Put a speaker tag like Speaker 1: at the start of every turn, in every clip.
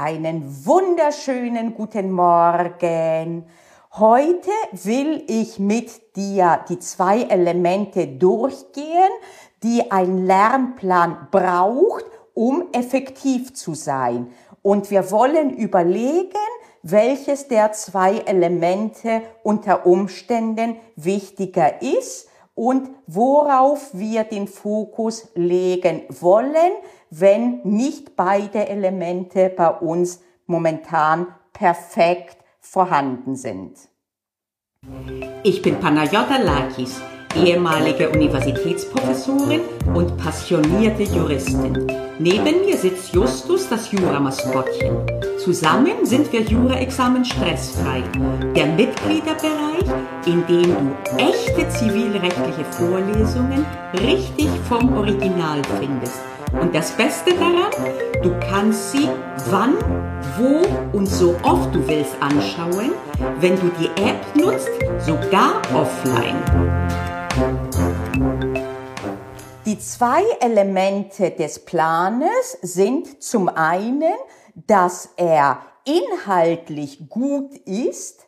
Speaker 1: Einen wunderschönen guten Morgen. Heute will ich mit dir die zwei Elemente durchgehen, die ein Lernplan braucht, um effektiv zu sein. Und wir wollen überlegen, welches der zwei Elemente unter Umständen wichtiger ist und worauf wir den Fokus legen wollen, wenn nicht beide Elemente bei uns momentan perfekt vorhanden sind.
Speaker 2: Ich bin Panayota Lakis, ehemalige Universitätsprofessorin und passionierte Juristin. Neben mir sitzt Justus, das Jura-Maskottchen. Zusammen sind wir Jura-Examen stressfrei. Der Mitgliederbereich, in dem du echte zivilrechtliche Vorlesungen richtig vom Original findest und das Beste daran, du kannst sie wann, wo und so oft du willst anschauen, wenn du die App nutzt, sogar offline.
Speaker 1: Die zwei Elemente des Planes sind zum einen, dass er inhaltlich gut ist,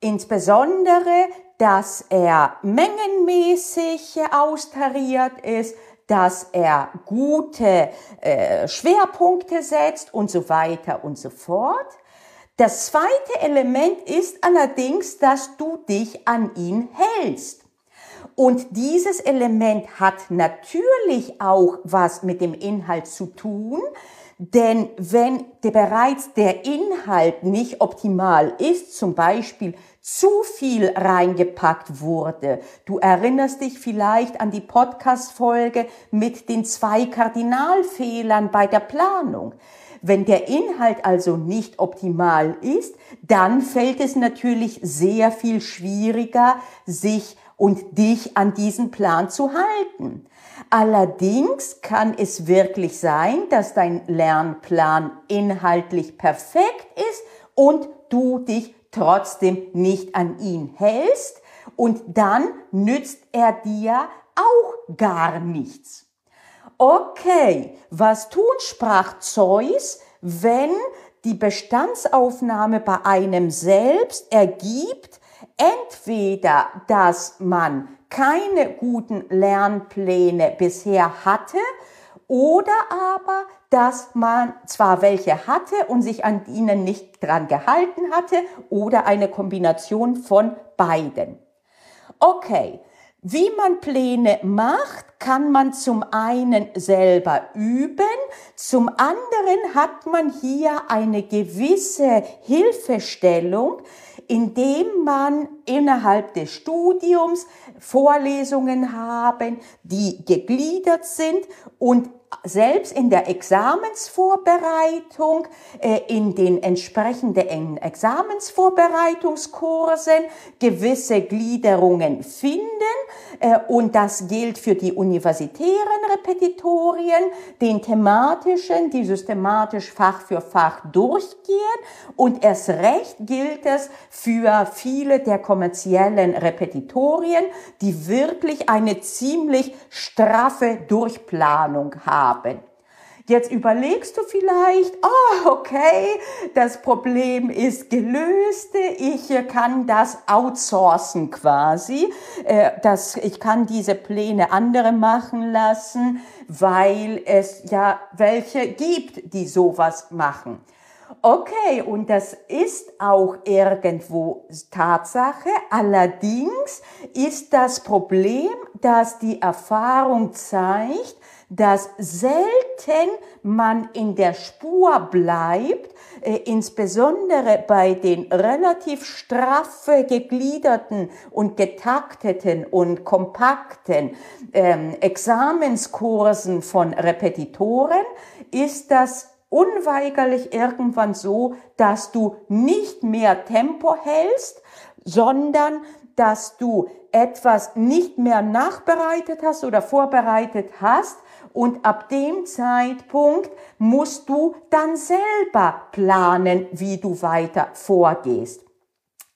Speaker 1: insbesondere, dass er mengenmäßig austariert ist, dass er gute äh, Schwerpunkte setzt und so weiter und so fort. Das zweite Element ist allerdings, dass du dich an ihn hältst. Und dieses Element hat natürlich auch was mit dem Inhalt zu tun, denn wenn der bereits der Inhalt nicht optimal ist, zum Beispiel zu viel reingepackt wurde. Du erinnerst dich vielleicht an die Podcast-Folge mit den zwei Kardinalfehlern bei der Planung. Wenn der Inhalt also nicht optimal ist, dann fällt es natürlich sehr viel schwieriger, sich und dich an diesen Plan zu halten. Allerdings kann es wirklich sein, dass dein Lernplan inhaltlich perfekt ist und du dich trotzdem nicht an ihn hältst und dann nützt er dir auch gar nichts. Okay, was tun, sprach Zeus, wenn die Bestandsaufnahme bei einem selbst ergibt, entweder, dass man keine guten Lernpläne bisher hatte oder aber, dass man zwar welche hatte und sich an ihnen nicht dran gehalten hatte oder eine Kombination von beiden. Okay, wie man Pläne macht, kann man zum einen selber üben, zum anderen hat man hier eine gewisse Hilfestellung, indem man innerhalb des Studiums Vorlesungen haben, die gegliedert sind und selbst in der Examensvorbereitung, äh, in den entsprechenden Examensvorbereitungskursen gewisse Gliederungen finden. Äh, und das gilt für die universitären Repetitorien, den thematischen, die systematisch Fach für Fach durchgehen. Und erst recht gilt es für viele der kommerziellen Repetitorien, die wirklich eine ziemlich straffe Durchplanung haben haben. Jetzt überlegst du vielleicht, oh, okay, das Problem ist gelöst, ich kann das outsourcen quasi, äh, das, ich kann diese Pläne andere machen lassen, weil es ja welche gibt, die sowas machen. Okay, und das ist auch irgendwo Tatsache. Allerdings ist das Problem, dass die Erfahrung zeigt, dass selten man in der Spur bleibt, äh, insbesondere bei den relativ straff gegliederten und getakteten und kompakten ähm, Examenskursen von Repetitoren, ist das unweigerlich irgendwann so, dass du nicht mehr Tempo hältst, sondern dass du etwas nicht mehr nachbereitet hast oder vorbereitet hast, und ab dem Zeitpunkt musst du dann selber planen, wie du weiter vorgehst.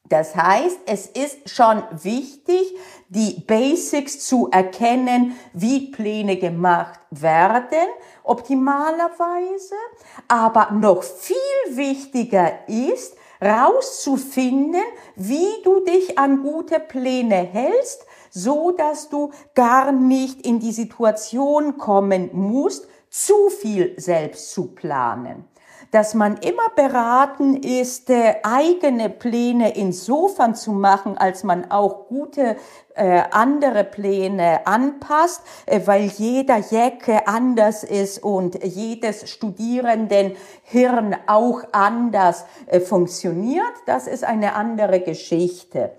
Speaker 1: Das heißt, es ist schon wichtig, die Basics zu erkennen, wie Pläne gemacht werden, optimalerweise. Aber noch viel wichtiger ist, rauszufinden, wie du dich an gute Pläne hältst, so dass du gar nicht in die Situation kommen musst, zu viel selbst zu planen dass man immer beraten ist, äh, eigene Pläne insofern zu machen, als man auch gute äh, andere Pläne anpasst, äh, weil jeder Jacke anders ist und jedes Studierenden Hirn auch anders äh, funktioniert. Das ist eine andere Geschichte.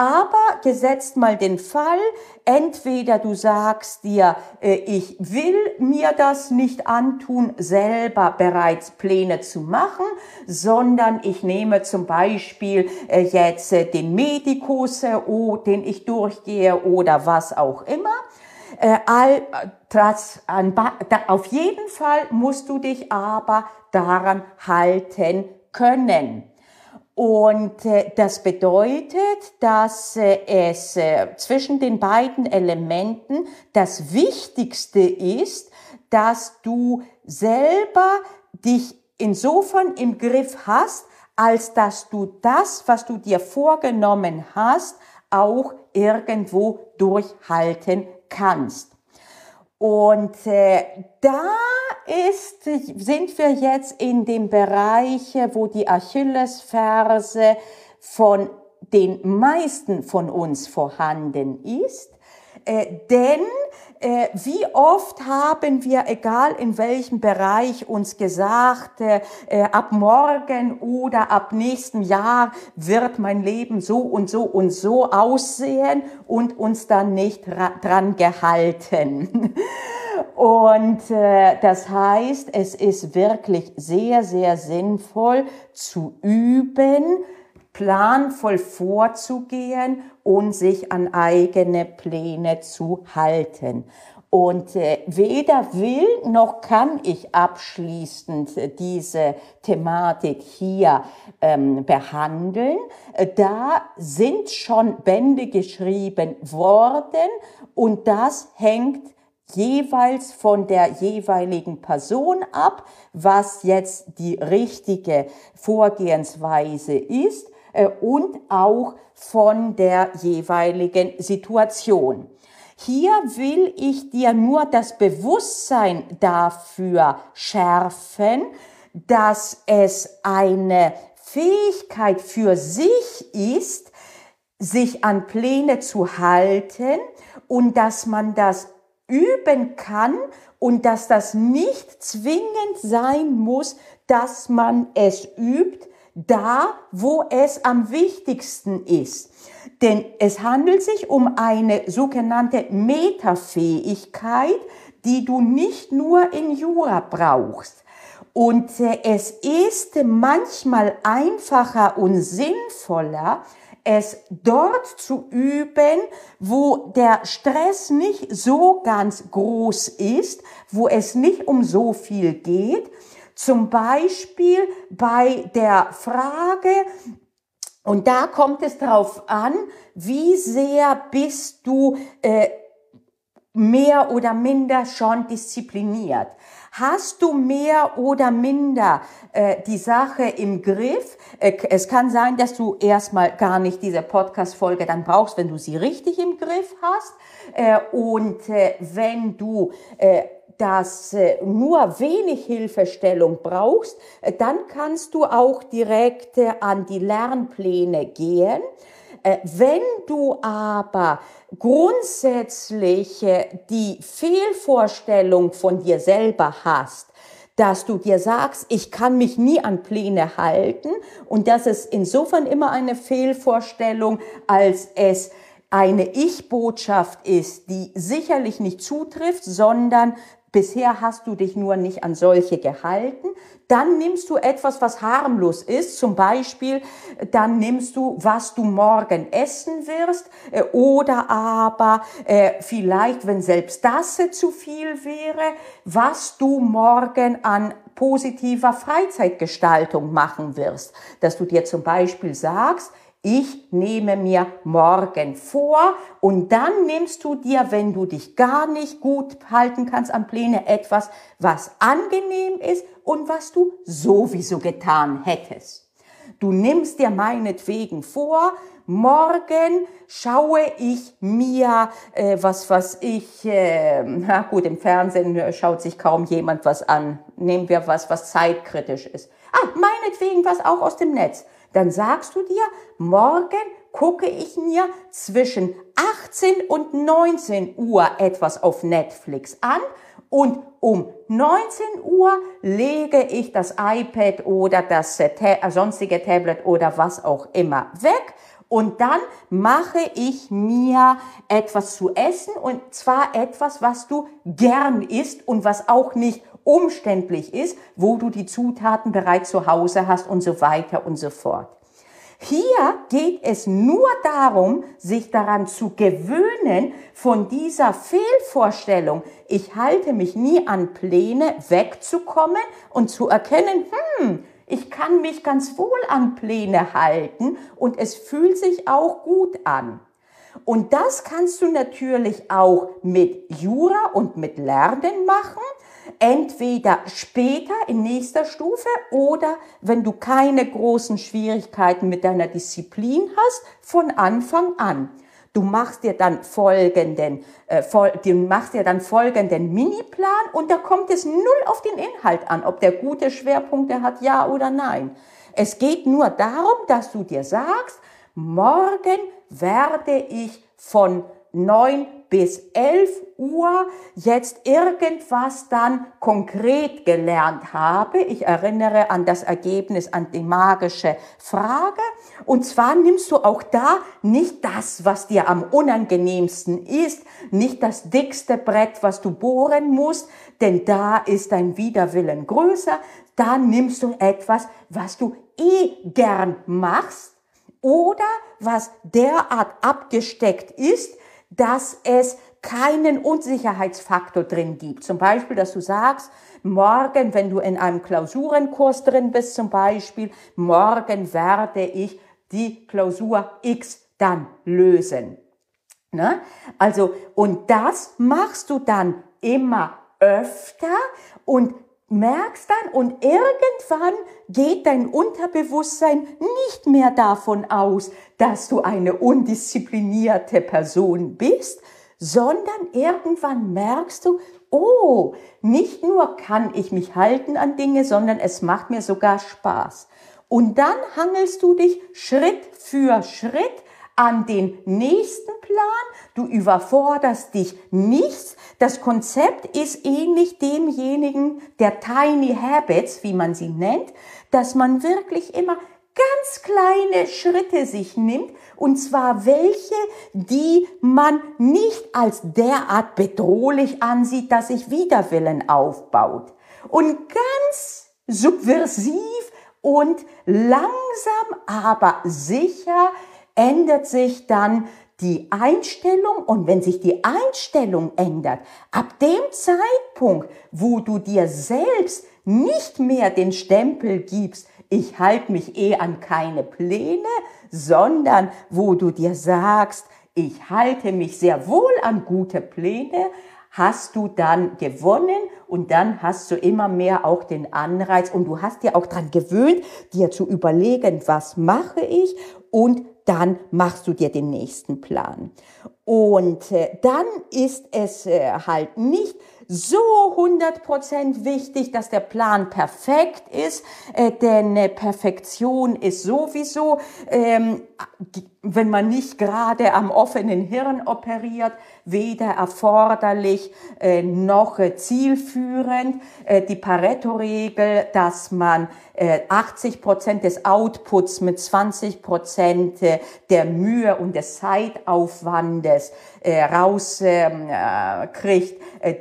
Speaker 1: Aber gesetzt mal den Fall, entweder du sagst dir, äh, ich will mir das nicht antun, selber bereits Pläne zu machen, sondern ich nehme zum Beispiel äh, jetzt äh, den Medikus, oh, den ich durchgehe oder was auch immer. Auf jeden Fall musst du dich aber daran halten können. Und äh, das bedeutet, dass äh, es äh, zwischen den beiden Elementen das Wichtigste ist, dass du selber dich insofern im Griff hast, als dass du das, was du dir vorgenommen hast, auch irgendwo durchhalten kannst. Und äh, da ist, sind wir jetzt in dem Bereich, wo die Achillesferse von den meisten von uns vorhanden ist. Äh, denn äh, wie oft haben wir, egal in welchem Bereich, uns gesagt, äh, äh, ab morgen oder ab nächsten Jahr wird mein Leben so und so und so aussehen und uns dann nicht dran gehalten. Und äh, das heißt, es ist wirklich sehr, sehr sinnvoll zu üben, planvoll vorzugehen und sich an eigene Pläne zu halten. Und äh, weder will noch kann ich abschließend äh, diese Thematik hier ähm, behandeln. Äh, da sind schon Bände geschrieben worden und das hängt jeweils von der jeweiligen Person ab, was jetzt die richtige Vorgehensweise ist äh, und auch von der jeweiligen Situation. Hier will ich dir nur das Bewusstsein dafür schärfen, dass es eine Fähigkeit für sich ist, sich an Pläne zu halten und dass man das üben kann und dass das nicht zwingend sein muss, dass man es übt, da, wo es am wichtigsten ist. Denn es handelt sich um eine sogenannte Metafähigkeit, die du nicht nur in Jura brauchst. Und äh, es ist manchmal einfacher und sinnvoller, es dort zu üben, wo der Stress nicht so ganz groß ist, wo es nicht um so viel geht. Zum Beispiel bei der Frage, und da kommt es darauf an, wie sehr bist du äh, mehr oder minder schon diszipliniert. Hast du mehr oder minder äh, die Sache im Griff? Äh, es kann sein, dass du erstmal gar nicht diese Podcast-Folge dann brauchst, wenn du sie richtig im Griff hast. Äh, und äh, wenn du äh, dass äh, nur wenig Hilfestellung brauchst, äh, dann kannst du auch direkt äh, an die Lernpläne gehen. Wenn du aber grundsätzlich die Fehlvorstellung von dir selber hast, dass du dir sagst, ich kann mich nie an Pläne halten und das ist insofern immer eine Fehlvorstellung, als es eine Ich-Botschaft ist, die sicherlich nicht zutrifft, sondern Bisher hast du dich nur nicht an solche gehalten. Dann nimmst du etwas, was harmlos ist. Zum Beispiel, dann nimmst du, was du morgen essen wirst. Äh, oder aber äh, vielleicht, wenn selbst das zu viel wäre, was du morgen an positiver Freizeitgestaltung machen wirst. Dass du dir zum Beispiel sagst, ich nehme mir morgen vor und dann nimmst du dir, wenn du dich gar nicht gut halten kannst an Pläne, etwas, was angenehm ist und was du sowieso getan hättest. Du nimmst dir meinetwegen vor, morgen schaue ich mir, äh, was was ich, äh, na gut, im Fernsehen schaut sich kaum jemand was an. Nehmen wir was, was zeitkritisch ist. Ah, meinetwegen was auch aus dem Netz dann sagst du dir, morgen gucke ich mir zwischen 18 und 19 Uhr etwas auf Netflix an und um 19 Uhr lege ich das iPad oder das äh, sonstige Tablet oder was auch immer weg und dann mache ich mir etwas zu essen und zwar etwas, was du gern isst und was auch nicht umständlich ist, wo du die Zutaten bereits zu Hause hast und so weiter und so fort. Hier geht es nur darum, sich daran zu gewöhnen, von dieser Fehlvorstellung, ich halte mich nie an Pläne, wegzukommen und zu erkennen, hm, ich kann mich ganz wohl an Pläne halten und es fühlt sich auch gut an. Und das kannst du natürlich auch mit Jura und mit Lernen machen entweder später in nächster Stufe oder wenn du keine großen Schwierigkeiten mit deiner Disziplin hast, von Anfang an. Du machst dir dann folgenden, äh, du machst dir dann folgenden Miniplan und da kommt es null auf den Inhalt an, ob der gute Schwerpunkte hat, ja oder nein. Es geht nur darum, dass du dir sagst, morgen werde ich von neun bis 11 Uhr jetzt irgendwas dann konkret gelernt habe. Ich erinnere an das Ergebnis, an die magische Frage. Und zwar nimmst du auch da nicht das, was dir am unangenehmsten ist, nicht das dickste Brett, was du bohren musst, denn da ist dein Widerwillen größer. Da nimmst du etwas, was du eh gern machst oder was derart abgesteckt ist, dass es keinen Unsicherheitsfaktor drin gibt. Zum Beispiel, dass du sagst, morgen, wenn du in einem Klausurenkurs drin bist, zum Beispiel, morgen werde ich die Klausur X dann lösen. Ne? Also, und das machst du dann immer öfter und merkst dann und irgendwann geht dein Unterbewusstsein nicht mehr davon aus, dass du eine undisziplinierte Person bist, sondern irgendwann merkst du, oh, nicht nur kann ich mich halten an Dinge, sondern es macht mir sogar Spaß. Und dann hangelst du dich Schritt für Schritt an den nächsten Plan. Du überforderst dich nichts. Das Konzept ist ähnlich demjenigen der Tiny Habits, wie man sie nennt, dass man wirklich immer ganz kleine Schritte sich nimmt, und zwar welche, die man nicht als derart bedrohlich ansieht, dass sich Widerwillen aufbaut. Und ganz subversiv und langsam, aber sicher ändert sich dann die Einstellung und wenn sich die Einstellung ändert, ab dem Zeitpunkt, wo du dir selbst nicht mehr den Stempel gibst, ich halte mich eh an keine Pläne, sondern wo du dir sagst, ich halte mich sehr wohl an gute Pläne, hast du dann gewonnen und dann hast du immer mehr auch den Anreiz und du hast dir auch dran gewöhnt, dir zu überlegen, was mache ich und dann machst du dir den nächsten Plan. Und äh, dann ist es äh, halt nicht so 100% wichtig, dass der Plan perfekt ist, äh, denn Perfektion ist sowieso, ähm, wenn man nicht gerade am offenen Hirn operiert, weder erforderlich äh, noch äh, zielführend. Äh, die Pareto-Regel, dass man 80 äh, Prozent des Outputs mit 20 Prozent der Mühe und des Zeitaufwandes rauskriegt,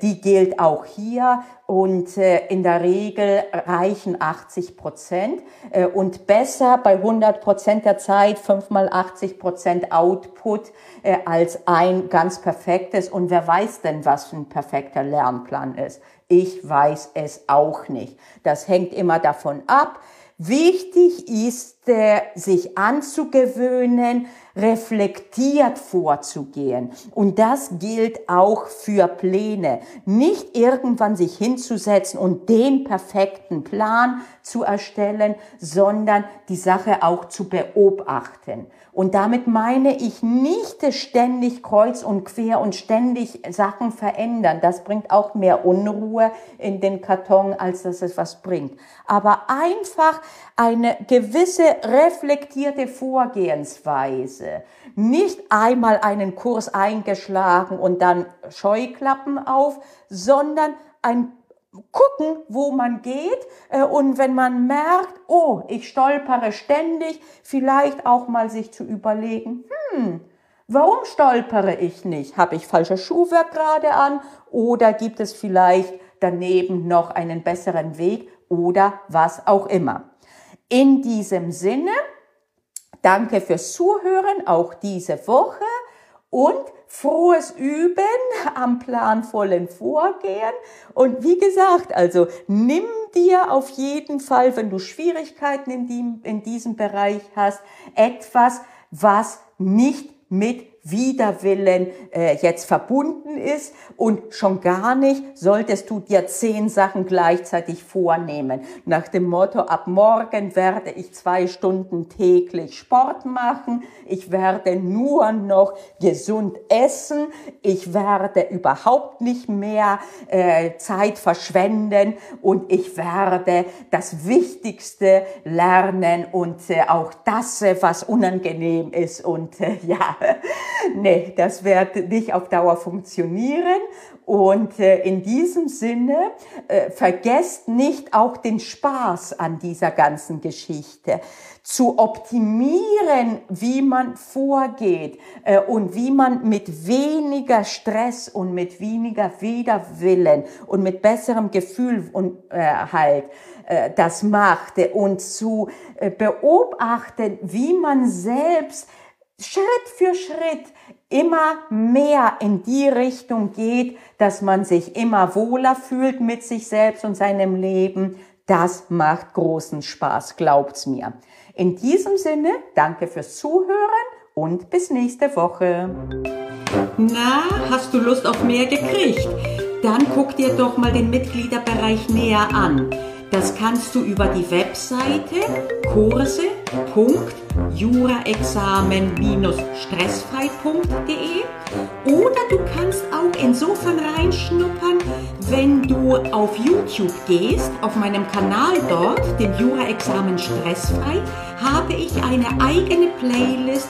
Speaker 1: die gilt auch hier und äh, in der Regel reichen 80 Prozent äh, und besser bei 100 Prozent der Zeit 5 mal 80 Prozent Output äh, als ein ganz perfektes. Und wer weiß denn, was ein perfekter Lernplan ist? Ich weiß es auch nicht. Das hängt immer davon ab, Wichtig ist, äh, sich anzugewöhnen, reflektiert vorzugehen. Und das gilt auch für Pläne. Nicht irgendwann sich hinzusetzen und den perfekten Plan zu erstellen, sondern die Sache auch zu beobachten. Und damit meine ich nicht ständig kreuz und quer und ständig Sachen verändern. Das bringt auch mehr Unruhe in den Karton, als dass es was bringt. Aber einfach eine gewisse reflektierte Vorgehensweise. Nicht einmal einen Kurs eingeschlagen und dann Scheuklappen auf, sondern ein gucken, wo man geht äh, und wenn man merkt, oh, ich stolpere ständig, vielleicht auch mal sich zu überlegen, hm, warum stolpere ich nicht? Habe ich falsches Schuhwerk gerade an oder gibt es vielleicht daneben noch einen besseren Weg oder was auch immer? In diesem Sinne, danke fürs Zuhören auch diese Woche und frohes Üben am planvollen Vorgehen. Und wie gesagt, also nimm dir auf jeden Fall, wenn du Schwierigkeiten in, die, in diesem Bereich hast, etwas, was nicht mit Widerwillen äh, jetzt verbunden ist. Und schon gar nicht solltest du dir zehn Sachen gleichzeitig vornehmen. Nach dem Motto, ab morgen werde ich zwei Stunden täglich Sport machen, ich werde nur noch gesund essen, ich werde überhaupt nicht mehr äh, Zeit verschwenden. Und ich werde das Wichtigste lernen und äh, auch das, äh, was unangenehm ist. Und äh, ja, nee, das wird nicht auf Dauer funktionieren. Und äh, in diesem Sinne, äh, vergesst nicht auch den Spaß an dieser ganzen Geschichte. Zu optimieren, wie man vorgeht äh, und wie man mit weniger Stress und mit weniger Widerwillen und mit besserem Gefühl und äh, halt äh, das macht und zu äh, beobachten, wie man selbst Schritt für Schritt immer mehr in die Richtung geht, dass man sich immer wohler fühlt mit sich selbst und seinem Leben, das macht großen Spaß, glaubt's mir. In diesem Sinne, danke fürs Zuhören und bis nächste Woche.
Speaker 2: Na, hast du Lust auf mehr gekriegt? Dann guck dir doch mal den Mitgliederbereich näher an. Das kannst du über die Webseite kurse.juraexamen-stressfrei.de oder du kannst auch insofern reinschnuppern, wenn du auf YouTube gehst, auf meinem Kanal dort, dem Jura-Examen Stressfrei, habe ich eine eigene Playlist,